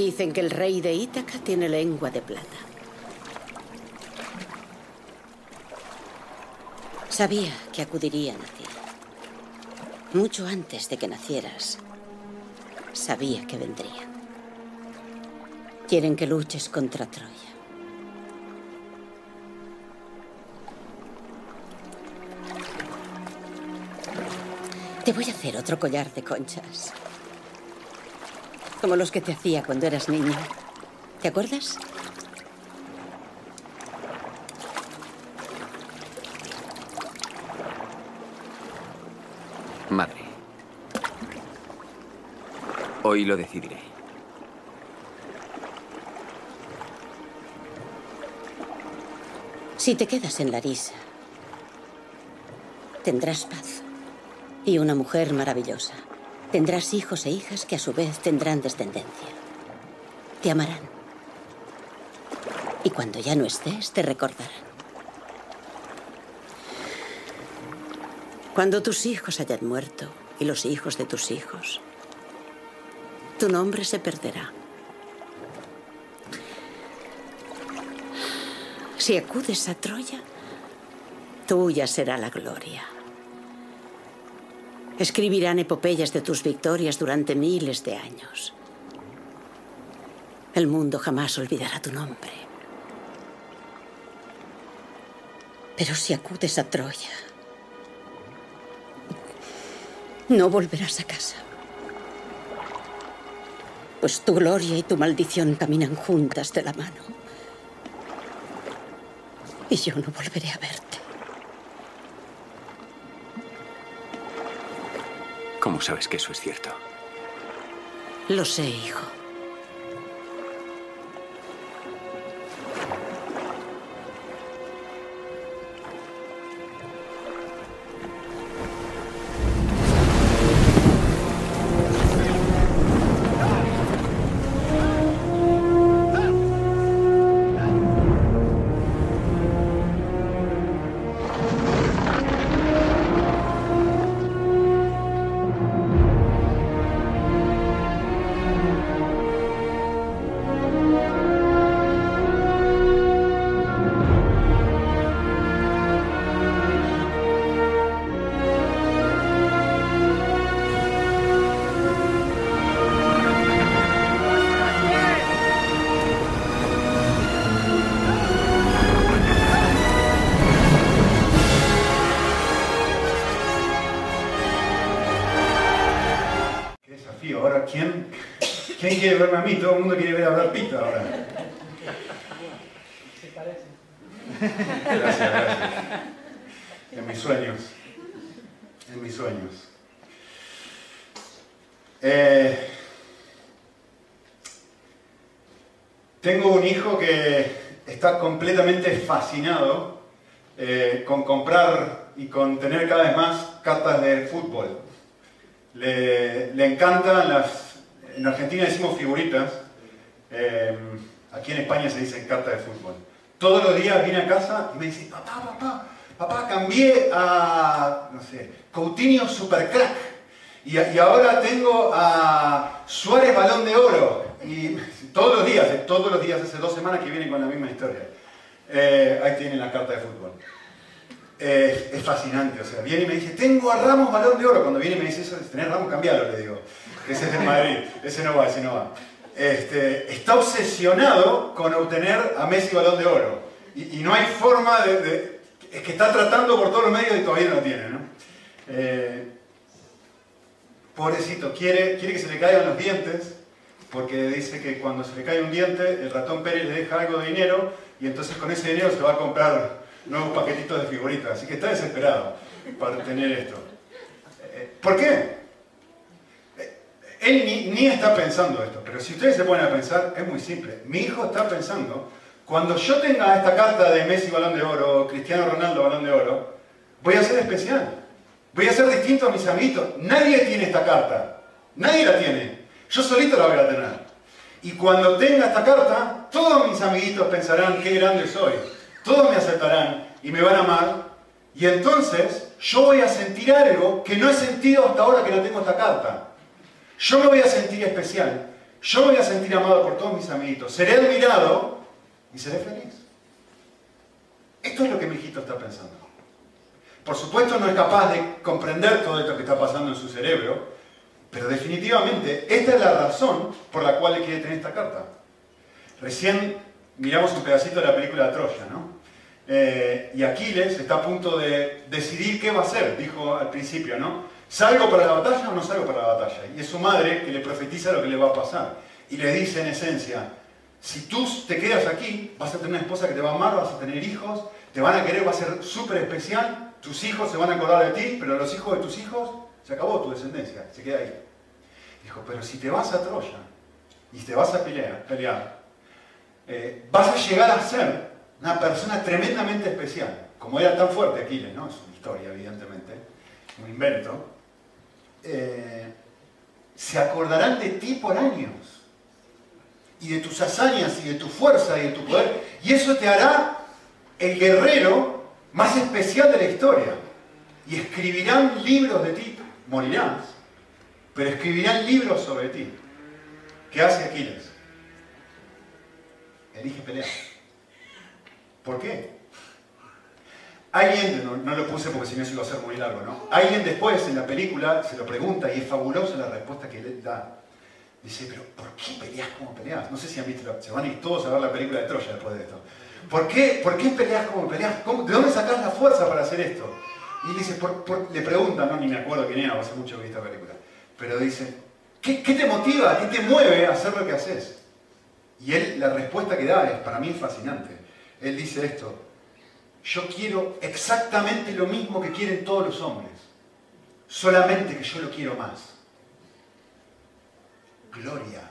Dicen que el rey de Ítaca tiene lengua de plata. Sabía que acudirían a ti. Mucho antes de que nacieras, sabía que vendrían. Quieren que luches contra Troya. Te voy a hacer otro collar de conchas. Como los que te hacía cuando eras niño. ¿Te acuerdas? Madre. Hoy lo decidiré. Si te quedas en Larisa, tendrás paz y una mujer maravillosa. Tendrás hijos e hijas que a su vez tendrán descendencia. Te amarán. Y cuando ya no estés, te recordarán. Cuando tus hijos hayan muerto y los hijos de tus hijos, tu nombre se perderá. Si acudes a Troya, tuya será la gloria. Escribirán epopeyas de tus victorias durante miles de años. El mundo jamás olvidará tu nombre. Pero si acudes a Troya, no volverás a casa. Pues tu gloria y tu maldición caminan juntas de la mano. Y yo no volveré a verte. ¿Cómo sabes que eso es cierto? Lo sé, hijo. Verme a mí? Todo el mundo quiere ver a Brad Pitt ahora. Gracias, gracias. En mis sueños. En mis sueños. Eh, tengo un hijo que está completamente fascinado eh, con comprar y con tener cada vez más cartas de fútbol. Le, le encantan las... En Argentina decimos figuritas. eh, aquí en España se dice carta de fútbol. Todos los días viene a casa y me dice, papá, papá, papá, cambié a, no sé, Coutinho Supercrack. Y, y ahora tengo a Suárez Balón de Oro. Y todos los días, eh, todos los días, hace dos semanas que viene con la misma historia. Eh, ahí tienen la carta de fútbol. Es fascinante, o sea, viene y me dice, tengo a Ramos balón de oro. Cuando viene y me dice eso, tenés Ramos, cambialo, le digo. Ese es de Madrid, ese no va, ese no va. Este, está obsesionado con obtener a Messi balón de oro. Y, no hay forma de, de- Es que está tratando por todos los medios y todavía no lo tiene, ¿no? Eh, pobrecito, quiere, quiere que se le caigan los dientes, porque dice que cuando se le cae un diente, el ratón Pérez le deja algo de dinero y entonces con ese dinero se va a comprar nuevos paquetitos de figuritas. Así que está desesperado para tener esto. Eh, ¿Por qué? Él ni, ni está pensando esto, pero si ustedes se ponen a pensar, es muy simple. Mi hijo está pensando, cuando yo tenga esta carta de Messi Balón de Oro, Cristiano Ronaldo Balón de Oro, voy a ser especial. Voy a ser distinto a mis amiguitos. Nadie tiene esta carta. Nadie la tiene. Yo solito la voy a tener. Y cuando tenga esta carta, todos mis amiguitos pensarán qué grande soy. Todos me aceptarán y me van a amar. Y entonces yo voy a sentir algo que no he sentido hasta ahora que no tengo esta carta. Yo me voy a sentir especial. yo me voy a sentir amado por todos mis amiguitos, seré admirado y seré feliz. Esto es lo que mi hijito está pensando. Por supuesto no es capaz de comprender todo esto que está pasando en su cerebro, pero definitivamente esta es la razón por la cual le quiere tener esta carta. Recién miramos un pedacito de la película Troya, ¿no? Eh, y Aquiles está a punto de decidir qué va a hacer, dijo al principio, ¿no? ¿Salgo para la batalla o no salgo para la batalla? Y es su madre que le profetiza lo que le va a pasar. Y le dice en esencia, si tú te quedas aquí, vas a tener una esposa que te va a amar, vas a tener hijos, te van a querer, va a ser súper especial, tus hijos se van a acordar de ti, pero los hijos de tus hijos, se acabó tu descendencia, se queda ahí. Dijo, pero si te vas a Troya y te vas a pelear, eh, vas a llegar a ser una persona tremendamente especial. Como era tan fuerte Aquiles, ¿no? Es una historia, evidentemente, un invento. Eh, se acordarán de ti por años. Y de tus hazañas y de tu fuerza y de tu poder. Y eso te hará el guerrero más especial de la historia. Y escribirán libros de ti. Morirás. Pero escribirán libros sobre ti. ¿Qué hace Aquiles? Elige pelear. ¿Por qué? Alguien, no, lo puse porque si no se iba a hacer muy largo, ¿no? Alguien después en la película se lo pregunta y es fabulosa la respuesta que le da. Dice, pero ¿por qué peleas como peleas? No sé si han visto, se van a ir todos a ver la película de Troya después de esto. ¿Por qué, por qué peleas como peleas? ¿De dónde sacas la fuerza para hacer esto? Y dice, le pregunta, no, ni me acuerdo quién era, hace mucho que vi esta película. Pero dice, ¿qué, ¿qué, te motiva, qué te mueve a hacer lo que haces? Y él, la respuesta que da es, para mí fascinante. Él dice esto, yo quiero exactamente lo mismo que quieren todos los hombres, solamente que yo lo quiero más. Gloria.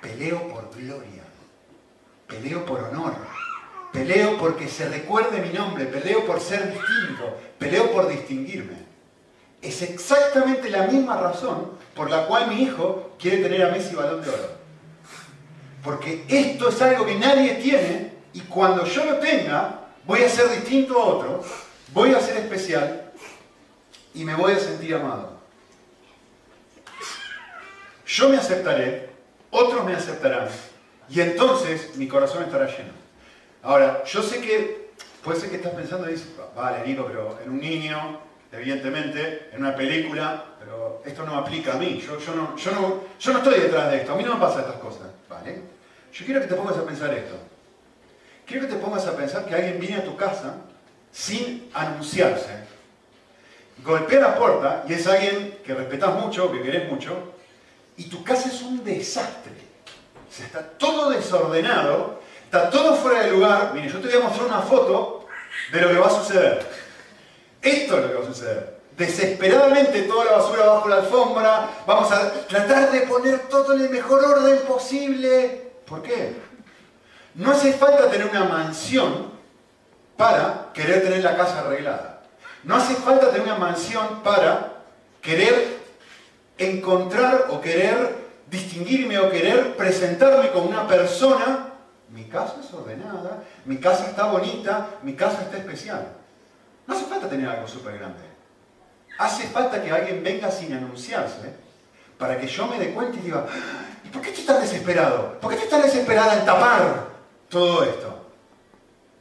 Peleo por gloria. Peleo por honor. Peleo porque se recuerde mi nombre. Peleo por ser distinto. Peleo por distinguirme. Es exactamente la misma razón por la cual mi hijo quiere tener a Messi balón de oro. Porque esto es algo que nadie tiene y cuando yo lo tenga, voy a ser distinto a otro, voy a ser especial y me voy a sentir amado. Yo me aceptaré, otros me aceptarán y entonces mi corazón estará lleno. Ahora, yo sé que puede ser que estás pensando y dices, vale, Nico, pero en un niño, evidentemente, en una película, pero esto no aplica a mí. Yo, yo, no, yo, no, yo no estoy detrás de esto, a mí no me pasa estas cosas. ¿Vale? Yo quiero que te pongas a pensar esto. Quiero que te pongas a pensar que alguien viene a tu casa sin anunciarse. Golpea la puerta y es alguien que respetas mucho, que querés mucho, y tu casa es un desastre. O sea, está todo desordenado, está todo fuera de lugar. Mire, yo te voy a mostrar una foto de lo que va a suceder. Esto es lo que va a suceder. Desesperadamente toda la basura bajo la alfombra, vamos a tratar de poner todo en el mejor orden posible. ¿Por qué? No hace falta tener una mansión para querer tener la casa arreglada. No hace falta tener una mansión para querer encontrar o querer distinguirme o querer presentarme como una persona. Mi casa es ordenada, mi casa está bonita, mi casa está especial. No hace falta tener algo súper grande. Hace falta que alguien venga sin anunciarse para que yo me dé cuenta y diga, ¿Y por qué estás tan desesperado? ¿Por qué estás tan desesperada en tapar todo esto?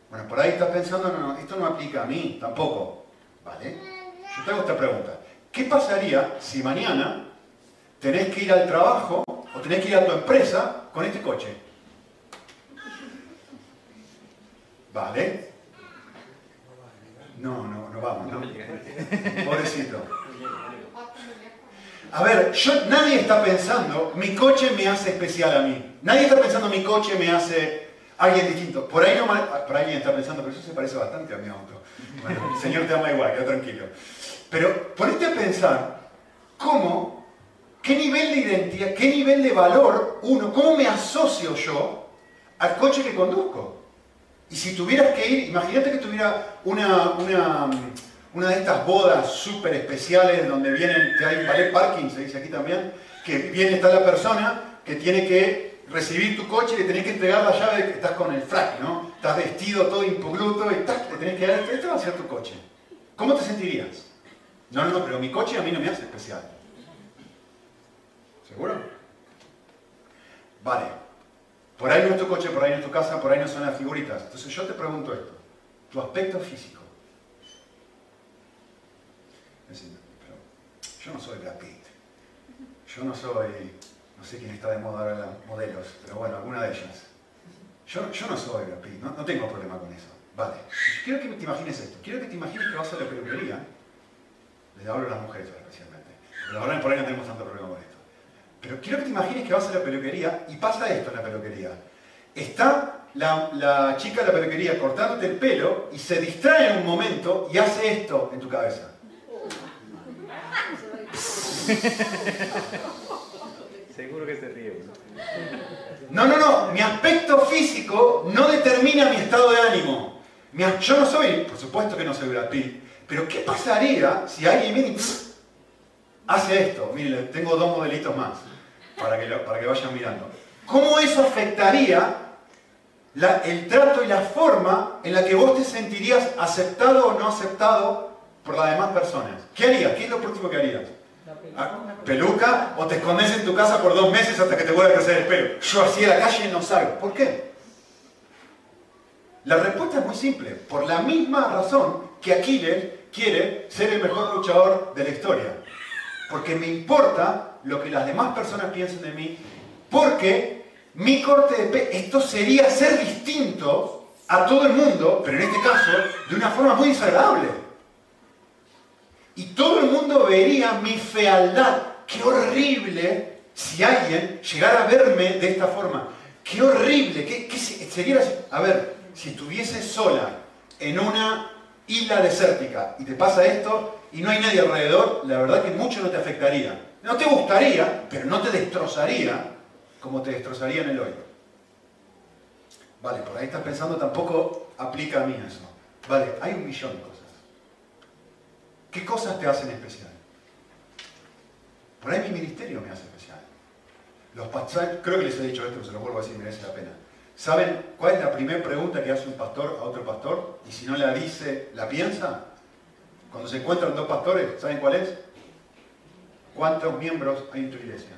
Bueno, por ahí estás pensando, no, no, esto no aplica a mí tampoco. ¿Vale? Yo te hago esta pregunta. ¿Qué pasaría si mañana tenés que ir al trabajo o tenés que ir a tu empresa con este coche? ¿Vale? No, no, no vamos, ¿no? Pobrecito. A ver, yo, nadie está pensando, mi coche me hace especial a mí. Nadie está pensando, mi coche me hace alguien distinto. Por ahí no, por ahí está pensando, pero eso se parece bastante a mi auto. El Señor te ama igual, queda tranquilo. Pero ponete a pensar cómo, qué nivel de identidad, qué nivel de valor uno, cómo me asocio yo al coche que conduzco. Y si tuvieras que ir, imagínate que tuviera una, una una de estas bodas súper especiales donde vienen, hay ballet parking, se dice aquí también, que viene, está la persona que tiene que recibir tu coche y le tenés que entregar la llave que estás con el frac, ¿no? Estás vestido todo impoluto y ¡tac! le tenés que dar, este va a ser tu coche. ¿Cómo te sentirías? No, no, pero mi coche a mí no me hace especial. ¿Seguro? Vale. Por ahí no es tu coche, por ahí no es tu casa, por ahí no son las figuritas. Entonces yo te pregunto esto. Tu aspecto físico. pero yo no soy Brad Pitt. Yo no soy, no sé quién está de moda ahora las modelos, pero bueno, alguna de ellas. Yo, yo no soy Brad Pitt, no, no tengo problema con eso. Vale. Quiero que te imagines esto. Quiero que te imagines que vas a la peluquería. Les hablo a las mujeres especialmente. Pero ahora por ahí no tenemos tanto problema con esto. Pero quiero que te imagines que vas a la peluquería y pasa esto en la peluquería. Está la, la chica de la peluquería cortándote el pelo y se distrae en un momento y hace esto en tu cabeza. Seguro que se ríe. No, no, no. Mi aspecto físico no determina mi estado de ánimo. Yo no soy, por supuesto que no soy Brad Pitt, pero ¿qué pasaría si alguien viene hace esto? Miren, tengo dos modelitos más para que, para que vayan mirando. ¿Cómo eso afectaría el trato y la forma en la que vos te sentirías aceptado o no aceptado por las demás personas? ¿Qué harías? ¿Qué es lo próximo que harías? ¿Peluca? ¿O te escondes en tu casa por dos meses hasta que te vuelva a crecer el pelo? Yo así a la calle no salgo. ¿Por qué? La respuesta es muy simple. Por la misma razón que Aquiles quiere ser el mejor luchador de la historia. Porque me importa lo que las demás personas piensen de mí. Porque mi corte de pelo, esto sería ser distinto a todo el mundo, pero en este caso de una forma muy desagradable. Y todo el mundo vería mi fealdad. Qué horrible si alguien llegara a verme de esta forma. Qué horrible. ¿Qué, qué sería? A ver, si estuvieses sola en una isla desértica y te pasa esto y no hay nadie alrededor, la verdad que mucho no te afectaría. No te gustaría, pero no te destrozaría como te destrozaría en el hoyo. Vale, por ahí estás pensando, tampoco aplica a mí eso. Vale, hay un millón de. ¿Qué cosas te hacen especial? Por ahí mi ministerio me hace especial. Los creo que les he dicho esto, pero se lo vuelvo a decir, merece la pena. ¿Saben cuál es la primera pregunta que hace un pastor a otro pastor? Y si no la dice, ¿la piensa? Cuando se encuentran dos pastores, ¿saben cuál es? ¿Cuántos miembros hay en tu iglesia?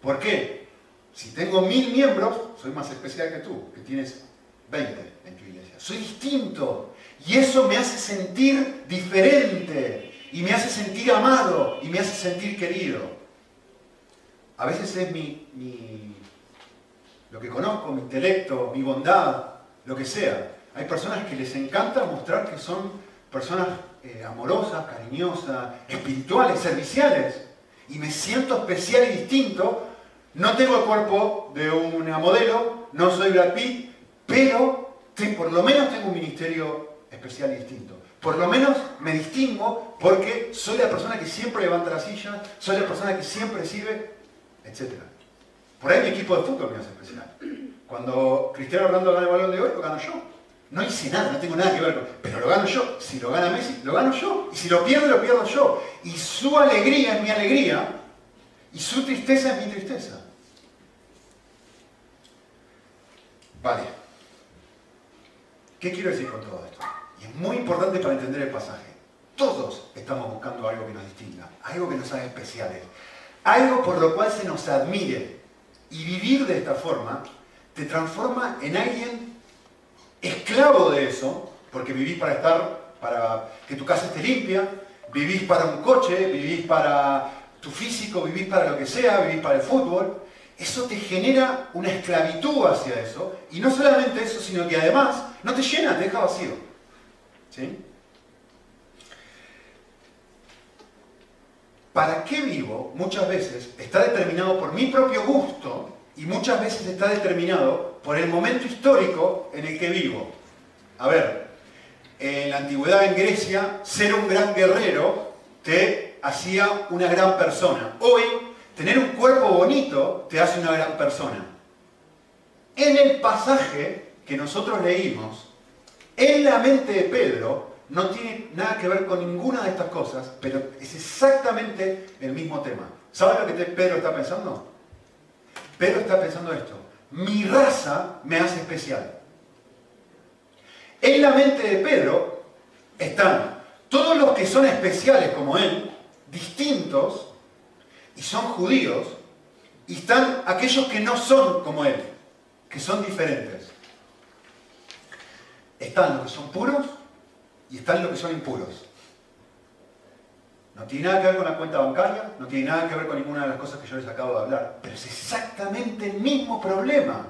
¿Por qué? Si tengo mil miembros, soy más especial que tú, que tienes 20 en tu iglesia. Soy distinto. Y eso me hace sentir diferente. Y me hace sentir amado. Y me hace sentir querido. A veces es mi, mi lo que conozco, mi intelecto, mi bondad, lo que sea. Hay personas que les encanta mostrar que son personas eh, amorosas, cariñosas, espirituales, serviciales. Y me siento especial y distinto. No tengo el cuerpo de una modelo, no soy Brad Pitt, pero por lo menos tengo un ministerio especial y distinto. Por lo menos me distingo porque soy la persona que siempre levanta la silla, soy la persona que siempre sirve, etcétera. Por ahí mi equipo de fútbol me hace especial. Cuando Cristiano Ronaldo gana el balón de hoy, lo gano yo. No hice nada, no tengo nada que ver con... Pero lo gano yo. Si lo gana Messi, lo gano yo. Y si lo pierdo, lo pierdo yo. Y su alegría es mi alegría. Y su tristeza es mi tristeza. Vale. ¿Qué quiero decir con todo esto? Es muy importante para entender el pasaje. Todos estamos buscando algo que nos distinga, algo que nos haga especiales, algo por lo cual se nos admire, y vivir de esta forma te transforma en alguien esclavo de eso, porque vivís para estar, para que tu casa esté limpia, vivís para un coche, vivís para tu físico, vivís para lo que sea, vivís para el fútbol. Eso te genera una esclavitud hacia eso, y no solamente eso, sino que además no te llena, te deja vacío. ¿Sí? para qué vivo muchas veces está determinado por mi propio gusto y muchas veces está determinado por el momento histórico en el que vivo. A ver, en la antigüedad en Grecia, ser un gran guerrero te hacía una gran persona. Hoy, tener un cuerpo bonito te hace una gran persona. En el pasaje que nosotros leímos, en la mente de Pedro, no tiene nada que ver con ninguna de estas cosas, pero es exactamente el mismo tema. ¿Sabe lo que Pedro está pensando? Pedro está pensando esto. Mi raza me hace especial. En la mente de Pedro están todos los que son especiales como él, distintos, y son judíos, y están aquellos que no son como él, que son diferentes. Están los que son puros y están los que son impuros. No tiene nada que ver con la cuenta bancaria, no tiene nada que ver con ninguna de las cosas que yo les acabo de hablar, pero es exactamente el mismo problema.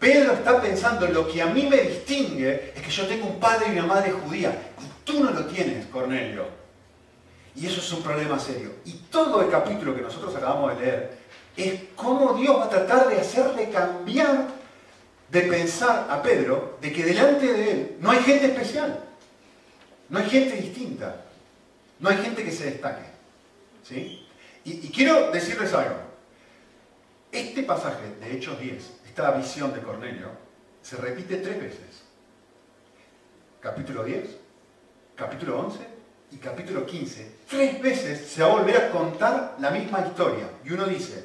Pedro está pensando, lo que a mí me distingue es que yo tengo un padre y una madre judía, y tú no lo tienes, Cornelio. Y eso es un problema serio. Y todo el capítulo que nosotros acabamos de leer es cómo Dios va a tratar de hacerle cambiar de pensar a Pedro de que delante de él no hay gente especial, no hay gente distinta. No hay gente que se destaque. ¿sí? Y, quiero decirles algo. Este pasaje de Hechos 10, esta visión de Cornelio, se repite tres veces. Capítulo 10, capítulo 11 y capítulo 15. Tres veces se va a volver a contar la misma historia. Y uno dice,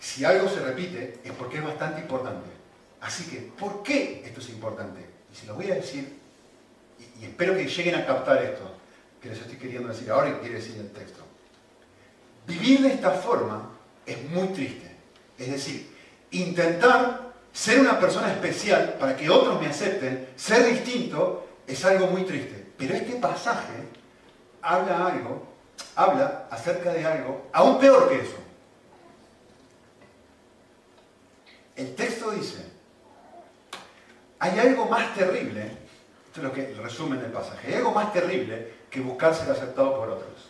si algo se repite es porque es bastante importante. Así que, ¿por qué esto es importante? Y se lo voy a decir, y espero que lleguen a captar esto que les estoy queriendo decir ahora y que quiere decir el texto. Vivir de esta forma es muy triste. Es decir, intentar ser una persona especial para que otros me acepten, ser distinto, es algo muy triste. Pero este pasaje habla algo, habla acerca de algo aún peor que eso. El texto dice, hay algo más terrible, esto es lo que resumen del pasaje, hay algo más terrible que buscar ser aceptado por otros.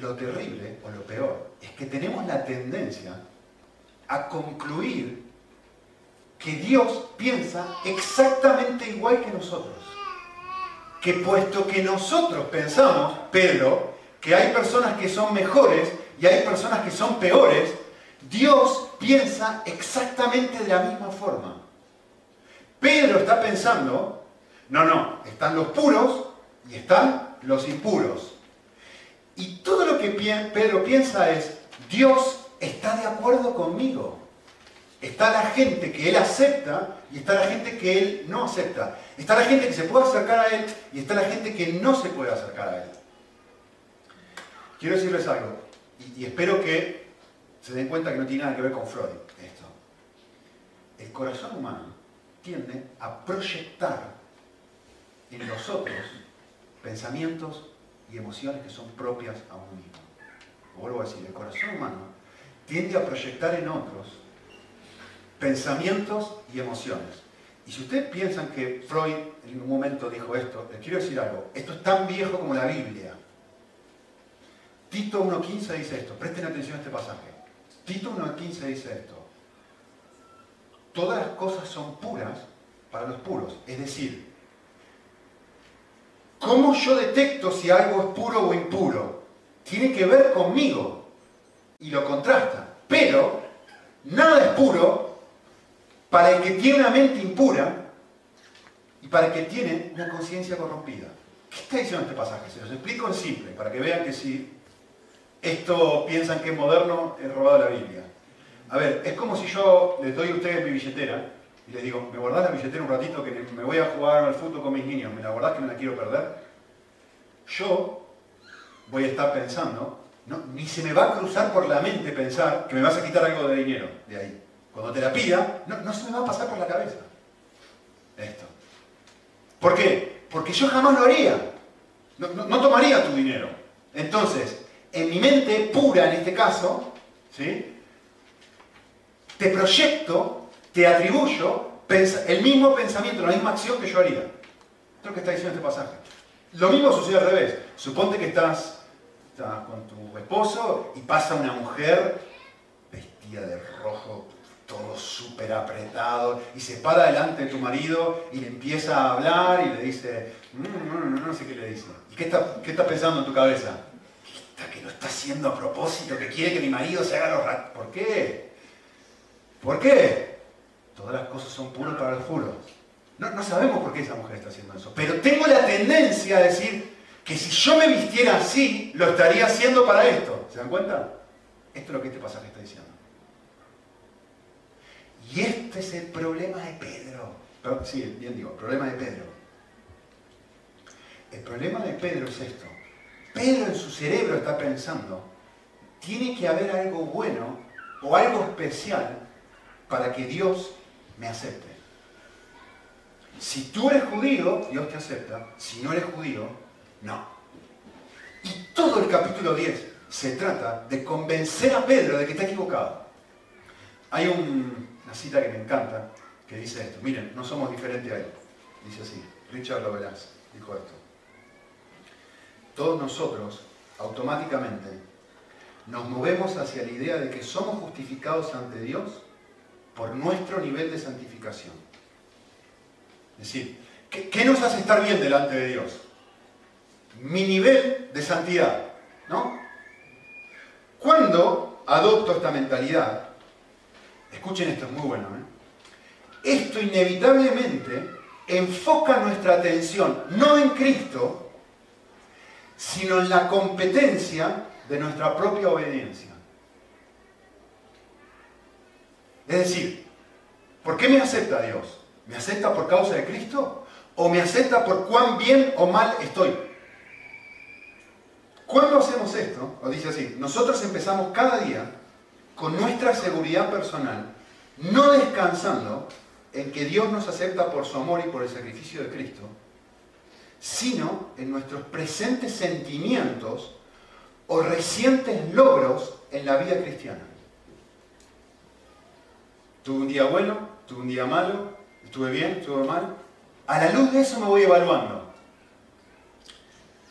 Lo terrible o lo peor es que tenemos la tendencia a concluir que Dios piensa exactamente igual que nosotros. Que puesto que nosotros pensamos, Pedro, que hay personas que son mejores y hay personas que son peores, Dios piensa exactamente de la misma forma. Pedro está pensando no, no, están los puros y están los impuros. Y todo lo que Pedro piensa es, Dios está de acuerdo conmigo. Está la gente que él acepta y está la gente que él no acepta. Está la gente que se puede acercar a él y está la gente que no se puede acercar a él. Quiero decirles algo, y, espero que se den cuenta que no tiene nada que ver con Freud esto. El corazón humano tiende a proyectar en nosotros pensamientos y emociones que son propias a uno mismo. Vuelvo a decir, el corazón humano tiende a proyectar en otros pensamientos y emociones. Y si ustedes piensan que Freud en un momento dijo esto, les quiero decir algo, esto es tan viejo como la Biblia. Tito 1.15 dice esto, presten atención a este pasaje. Tito 1.15 dice esto, todas las cosas son puras para los puros, es decir, ¿Cómo yo detecto si algo es puro o impuro? Tiene que ver conmigo y lo contrasta. Pero nada es puro para el que tiene una mente impura y para el que tiene una conciencia corrompida. ¿Qué está diciendo este pasaje? Se los explico en simple, para que vean que si esto piensan que es moderno, es robado la Biblia. A ver, es como si yo les doy a ustedes mi billetera y les digo, ¿me guardás la billetera un ratito que me voy a jugar al fútbol con mis niños? ¿Me la guardás que me la quiero perder? Yo voy a estar pensando, ni se me va a cruzar por la mente pensar que me vas a quitar algo de dinero de ahí. Cuando te la pida, no, se me va a pasar por la cabeza esto. ¿Por qué? Porque yo jamás lo haría. No, no tomaría tu dinero. Entonces, en mi mente pura en este caso, ¿sí? te proyecto te atribuyo el mismo pensamiento, la misma acción que yo haría. Esto es lo que está diciendo este pasaje. Lo mismo sucede al revés. Suponte que estás, con tu esposo y pasa una mujer vestida de rojo, todo súper apretado, y se para delante de tu marido y le empieza a hablar y le dice, mm, no, sé qué le dice. ¿Y qué está, qué está pensando en tu cabeza? Que lo está haciendo a propósito, que quiere que mi marido se haga los ratos. ¿Por qué? ¿Por qué? Todas las cosas son puras para los puros. No, sabemos por qué esa mujer está haciendo eso, pero tengo la tendencia a decir que si yo me vistiera así, lo estaría haciendo para esto. ¿Se dan cuenta? Esto es lo que este pasaje está diciendo. Y este es el problema de Pedro. sí, bien digo, el problema de Pedro. El problema de Pedro es esto. Pedro en su cerebro está pensando, tiene que haber algo bueno o algo especial para que Dios me acepte. Si tú eres judío, Dios te acepta. Si no eres judío, no. Y todo el capítulo 10 se trata de convencer a Pedro de que está equivocado. Hay una cita que me encanta que dice esto. Miren, no somos diferentes a él. Dice así. Richard Lovelace dijo esto. Todos nosotros, automáticamente, nos movemos hacia la idea de que somos justificados ante Dios por nuestro nivel de santificación. Es decir, ¿qué, nos hace estar bien delante de Dios? Mi nivel de santidad, ¿no? Cuando adopto esta mentalidad, escuchen esto, es muy bueno, ¿eh? esto inevitablemente enfoca nuestra atención no en Cristo, sino en la competencia de nuestra propia obediencia. Es decir, ¿por qué me acepta Dios? ¿Me acepta por causa de Cristo? ¿O me acepta por cuán bien o mal estoy? ¿Cuándo hacemos esto? O dice así, nosotros empezamos cada día con nuestra seguridad personal, no descansando en que Dios nos acepta por su amor y por el sacrificio de Cristo, sino en nuestros presentes sentimientos o recientes logros en la vida cristiana. Tuve un día bueno, tuve un día malo, estuve bien, estuve mal. A la luz de eso me voy evaluando.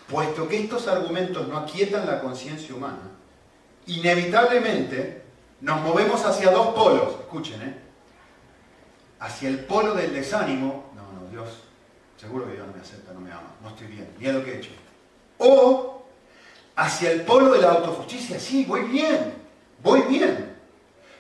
Puesto que estos argumentos no aquietan la conciencia humana, inevitablemente nos movemos hacia dos polos. Escuchen, ¿eh? Hacia el polo del desánimo. No, no, Dios, seguro que Dios no me acepta, no me ama, no estoy bien, mira lo que he hecho. O hacia el polo de la autojusticia. Sí, voy bien, voy bien.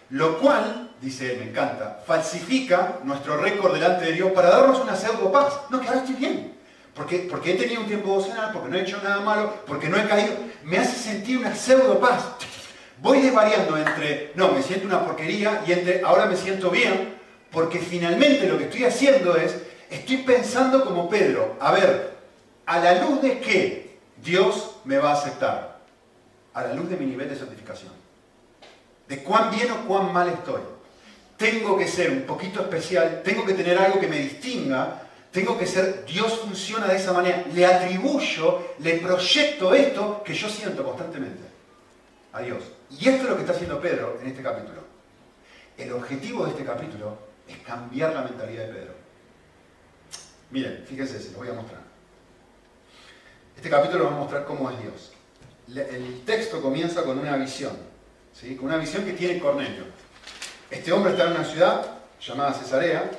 Lo cual, dice él, me encanta, falsifica nuestro récord delante de Dios para darnos una pseudo paz. No, que ahora estoy bien. Porque, porque he tenido un tiempo devocional, porque no he hecho nada malo, porque no he caído. Me hace sentir una pseudo paz. Voy desvariando entre, no, me siento una porquería y entre, ahora me siento bien, porque finalmente lo que estoy haciendo es, estoy pensando como Pedro, a ver, a la luz de qué Dios me va a aceptar, a la luz de mi nivel de santificación, de cuán bien o cuán mal estoy. Tengo que ser un poquito especial, tengo que tener algo que me distinga, tengo que ser, Dios funciona de esa manera, le atribuyo, le proyecto esto que yo siento constantemente a Dios. Y esto es lo que está haciendo Pedro en este capítulo. El objetivo de este capítulo es cambiar la mentalidad de Pedro. Miren, fíjense, se lo voy a mostrar. Este capítulo va a mostrar cómo es Dios. El texto comienza con una visión, ¿sí? con una visión que tiene Cornelio. Este hombre está en una ciudad llamada Cesarea,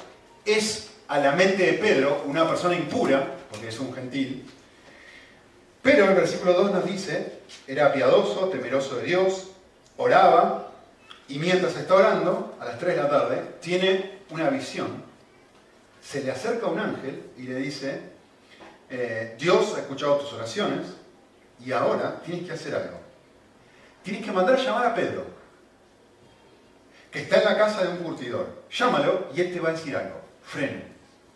es a la mente de Pedro una persona impura, porque es un gentil, pero el versículo 2 nos dice, era piadoso, temeroso de Dios, oraba, y mientras está orando, a las 3 de la tarde, tiene una visión. Se le acerca un ángel y le dice, eh, Dios ha escuchado tus oraciones y ahora tienes que hacer algo. Tienes que mandar a llamar a Pedro, que está en la casa de un curtidor. Llámalo y él te va a decir algo. Frenen,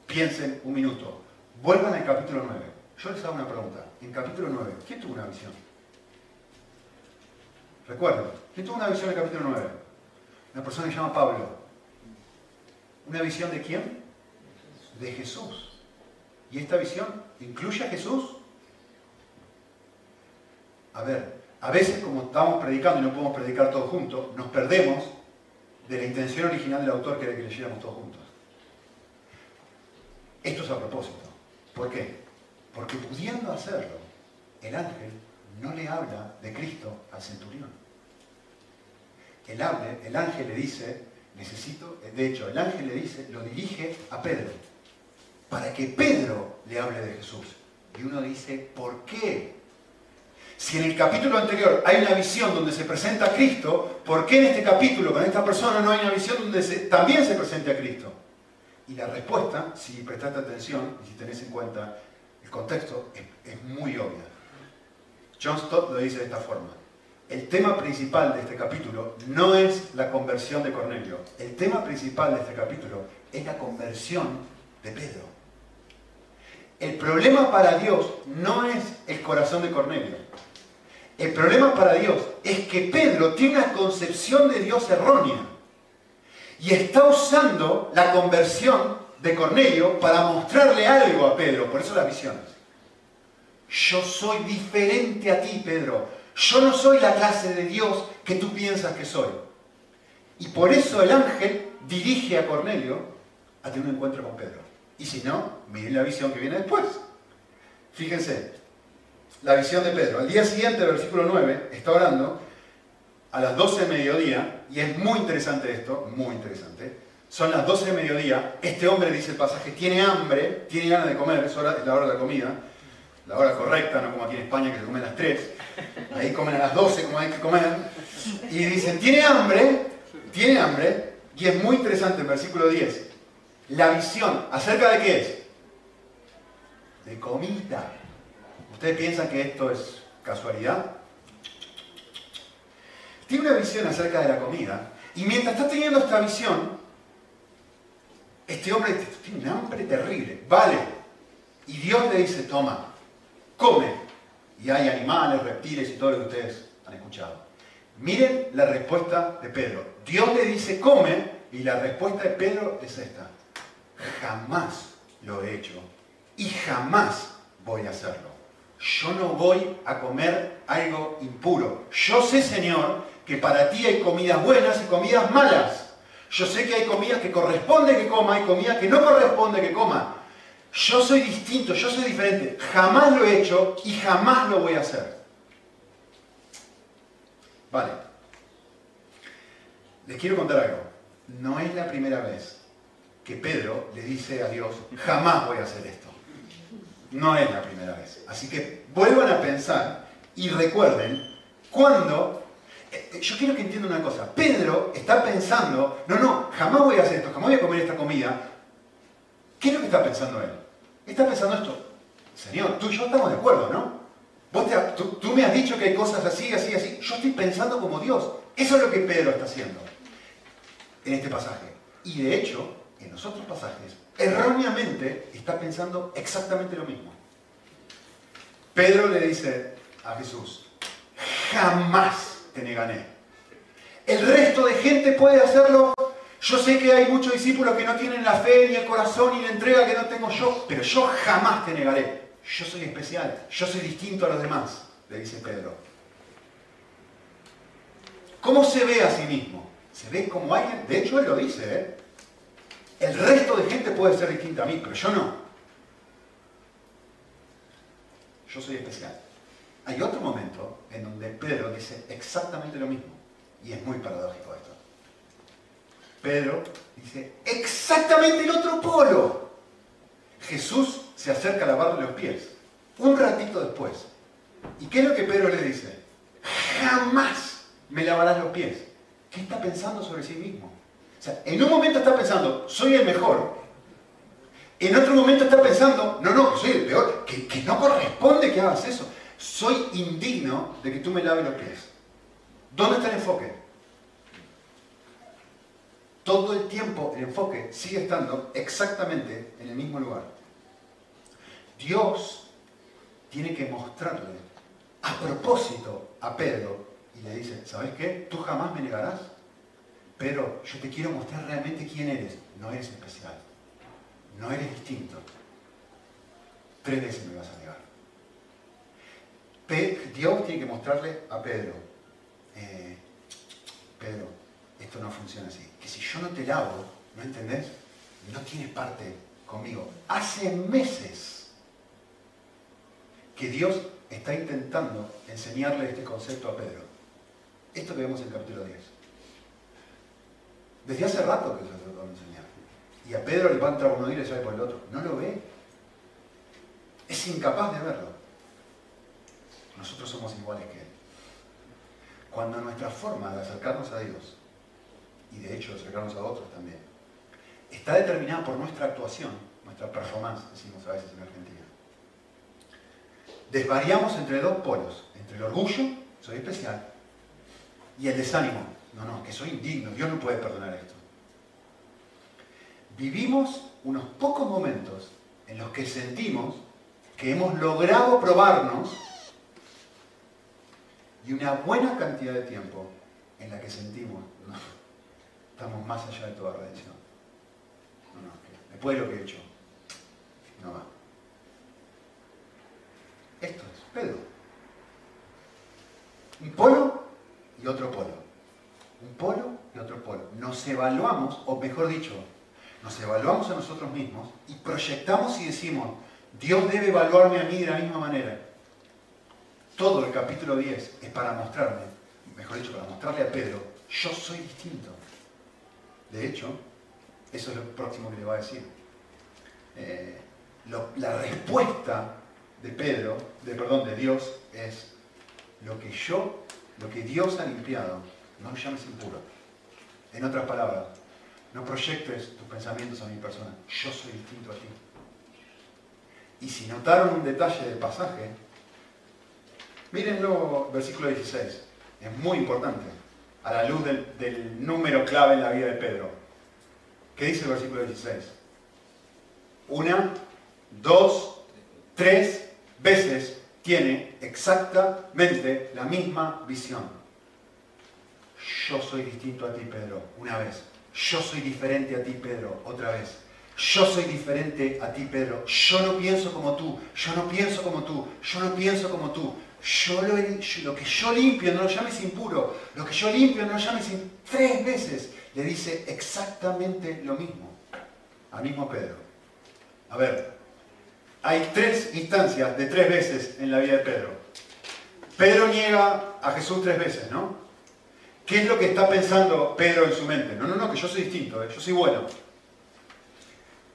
piensen un minuto, vuelvan al capítulo 9. Yo les hago una pregunta. En capítulo 9, ¿quién tuvo una visión? Recuerden, ¿quién tuvo una visión en el capítulo 9? Una persona que se llama Pablo. ¿Una visión de quién? De Jesús. ¿Y esta visión incluye a Jesús? A ver, a veces como estamos predicando y no podemos predicar todos juntos, nos perdemos de la intención original del autor que era que leyéramos todos juntos. Esto es a propósito. ¿Por qué? Porque pudiendo hacerlo, el ángel no le habla de Cristo al centurión. El, el ángel le dice, necesito, de hecho, el ángel le dice, lo dirige a Pedro, para que Pedro le hable de Jesús. Y uno dice, ¿por qué? Si en el capítulo anterior hay una visión donde se presenta a Cristo, ¿por qué en este capítulo con esta persona no hay una visión donde también se presente a Cristo? Y la respuesta, si prestaste atención y si tenés en cuenta el contexto, es, es muy obvia. John Stott lo dice de esta forma. El tema principal de este capítulo no es la conversión de Cornelio. El tema principal de este capítulo es la conversión de Pedro. El problema para Dios no es el corazón de Cornelio. El problema para Dios es que Pedro tiene una concepción de Dios errónea y está usando la conversión de Cornelio para mostrarle algo a Pedro. Por eso las visiones. Yo soy diferente a ti, Pedro. Yo no soy la clase de Dios que tú piensas que soy. Y por eso el ángel dirige a Cornelio a tener un encuentro con Pedro. Y si no, miren la visión que viene después. Fíjense, la visión de Pedro. Al día siguiente, versículo 9, está orando a las 12 de mediodía, y es muy interesante esto, muy interesante. Son las 12 de mediodía, este hombre, dice el pasaje, tiene hambre, tiene ganas de comer, es, hora, es la hora de la comida, la hora correcta, no como aquí en España que se comen las 3, ahí comen a las 12 como hay que comer, y dicen, tiene hambre, tiene hambre, y es muy interesante el versículo 10, la visión, ¿acerca de qué es? De comida. ¿Ustedes piensan que esto es casualidad? Tiene una visión acerca de la comida, y mientras está teniendo esta visión, este hombre tiene un hambre terrible, vale. Y Dios le dice, toma, come. Y hay animales, reptiles y todo lo que ustedes han escuchado. Miren la respuesta de Pedro. Dios le dice, come, y la respuesta de Pedro es esta. Jamás lo he hecho y jamás voy a hacerlo. Yo no voy a comer algo impuro. Yo sé, Señor, que para ti hay comidas buenas y comidas malas. Yo sé que hay comidas que corresponde que coma y comidas que no corresponde que coma. Yo soy distinto, yo soy diferente. Jamás lo he hecho y jamás lo voy a hacer. Vale. Les quiero contar algo. No es la primera vez que Pedro le dice a Dios, jamás voy a hacer esto. No es la primera vez. Así que vuelvan a pensar y recuerden cuando eh, eh, yo quiero que entiendan una cosa. Pedro está pensando, no, no, jamás voy a hacer esto, jamás voy a comer esta comida. ¿Qué es lo que está pensando él? Está pensando esto. Señor, tú y yo estamos de acuerdo, ¿no? Tú, me has dicho que hay cosas así, así, así. Yo estoy pensando como Dios. Eso es lo que Pedro está haciendo en este pasaje. Y de hecho, en los otros pasajes, erróneamente está pensando exactamente lo mismo. Pedro le dice a Jesús, jamás te negaré. El resto de gente puede hacerlo. Yo sé que hay muchos discípulos que no tienen la fe, ni el corazón, ni la entrega que no tengo yo, pero yo jamás te negaré. Yo soy especial, yo soy distinto a los demás, le dice Pedro. ¿Cómo se ve a sí mismo? Se ve como alguien, de hecho él lo dice, ¿eh? El resto de gente puede ser distinta a mí, pero yo no. Yo soy especial. Hay otro momento en donde Pedro dice exactamente lo mismo. Y es muy paradójico esto. Pedro dice exactamente el otro polo. Jesús se acerca a lavarle los pies. Un ratito después. ¿Y qué es lo que Pedro le dice? Jamás me lavarás los pies. ¿Qué está pensando sobre sí mismo? O sea, en un momento está pensando, soy el mejor. En otro momento está pensando, no, no, que soy el peor, que, que no corresponde que hagas eso soy indigno de que tú me laves los pies. ¿Dónde está el enfoque? Todo el tiempo el enfoque sigue estando exactamente en el mismo lugar. Dios tiene que mostrarle a propósito a Pedro y le dice, ¿sabes qué? Tú jamás me negarás, pero yo te quiero mostrar realmente quién eres. No eres especial, no eres distinto. Tres veces me vas a negar. Dios tiene que mostrarle a Pedro, eh, Pedro, esto no funciona así. Que si yo no te lavo, ¿no entendés? No tienes parte conmigo. Hace meses que Dios está intentando enseñarle este concepto a Pedro. Esto que vemos en el capítulo 10. Desde hace rato que se lo tratando de enseñar. Y a Pedro le va a entrar uno y le sale por el otro. No lo ve. Es incapaz de verlo nosotros somos iguales que Él. Cuando nuestra forma de acercarnos a Dios, y de hecho de acercarnos a otros también, está determinada por nuestra actuación, nuestra performance, decimos a veces en Argentina, desvariamos entre dos polos, entre el orgullo, soy especial, y el desánimo, no, no, que soy indigno, Dios no puede perdonar esto. Vivimos unos pocos momentos en los que sentimos que hemos logrado probarnos y una buena cantidad de tiempo en la que sentimos, no, estamos más allá de toda redención. No, no, después de lo que he hecho, no va. Esto es Pedro. Un polo y otro polo. Un polo y otro polo. Nos evaluamos, o mejor dicho, nos evaluamos a nosotros mismos y proyectamos y decimos, Dios debe evaluarme a mí de la misma manera. Todo el capítulo 10 es para mostrarme, mejor dicho, para mostrarle a Pedro, yo soy distinto. De hecho, eso es lo próximo que le va a decir. Eh, la respuesta de Pedro, de perdón, de Dios, es lo que yo, lo que Dios ha limpiado, no llames impuro. En otras palabras, no proyectes tus pensamientos a mi persona. Yo soy distinto a ti. Y si notaron un detalle del pasaje, mírenlo, versículo 16. Es muy importante, a la luz del, del número clave en la vida de Pedro. ¿Qué dice el versículo 16? Una, dos, tres veces tiene exactamente la misma visión. Yo soy distinto a ti, Pedro, una vez. Yo soy diferente a ti, Pedro, otra vez. Yo soy diferente a ti, Pedro. Yo no pienso como tú. Yo no pienso como tú. Yo no pienso como tú. Yo lo, lo que yo limpio no lo llames impuro. Lo que yo limpio no lo llames impuro. Tres veces le dice exactamente lo mismo al mismo Pedro. A ver, hay tres instancias de tres veces en la vida de Pedro. Pedro niega a Jesús tres veces, ¿no? ¿Qué es lo que está pensando Pedro en su mente? No, no, no, que yo soy distinto, ¿eh? yo soy bueno.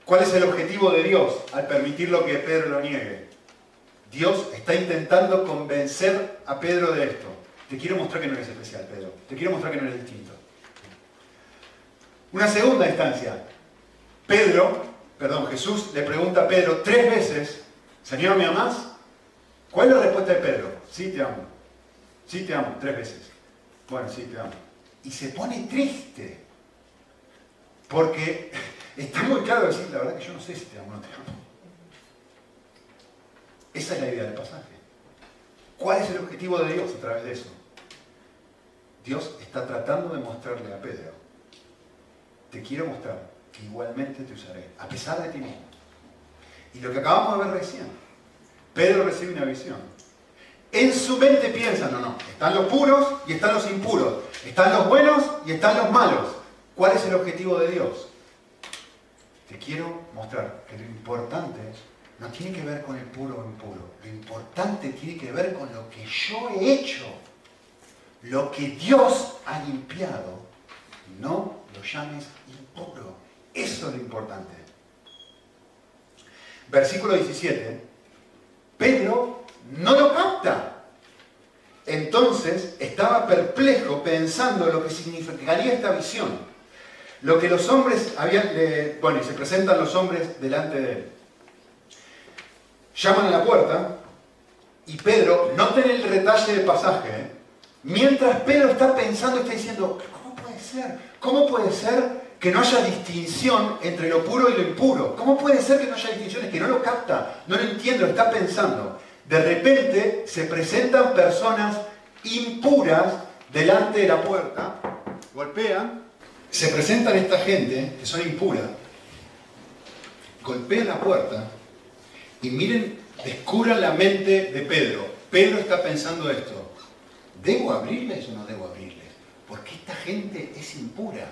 ¿Cuál es el objetivo de Dios al permitir lo que Pedro lo niegue? Dios está intentando convencer a Pedro de esto. Te quiero mostrar que no eres especial, Pedro. Te quiero mostrar que no eres distinto. Una segunda instancia. Pedro, perdón, Jesús le pregunta a Pedro tres veces, Señor, ¿me amas? ¿Cuál es la respuesta de Pedro? Sí, te amo. Sí, te amo, tres veces. Bueno, sí, te amo. Y se pone triste. Porque Está muy claro decir, la verdad que yo no sé si te amo o no te amo. Esa es la idea del pasaje. ¿Cuál es el objetivo de Dios a través de eso? Dios está tratando de mostrarle a Pedro, te quiero mostrar que igualmente te usaré, a pesar de ti mismo. Y lo que acabamos de ver recién, Pedro recibe una visión. En su mente piensa, no, no, están los puros y están los impuros, están los buenos y están los malos. ¿Cuál es el objetivo de Dios? te quiero mostrar que lo importante no tiene que ver con el puro o impuro. Lo importante tiene que ver con lo que yo he hecho. Lo que Dios ha limpiado. No lo llames impuro. Eso es lo importante. Versículo 17. Pedro no lo capta. Entonces estaba perplejo pensando lo que significaría esta visión. Lo que los hombres habían, bueno, y se presentan los hombres delante de él. Llaman a la puerta y Pedro, noten el retalle del pasaje, ¿eh? mientras Pedro está pensando, está diciendo, ¿cómo puede ser? ¿Cómo puede ser que no haya distinción entre lo puro y lo impuro? ¿Cómo puede ser que no haya distinciones? Que no lo capta, no lo entiende, está pensando. De repente se presentan personas impuras delante de la puerta, golpean se presentan esta gente, que son impura, golpean la puerta y miren, descubran la mente de Pedro. Pedro está pensando esto, ¿debo abrirles o no debo abrirles? Porque esta gente es impura.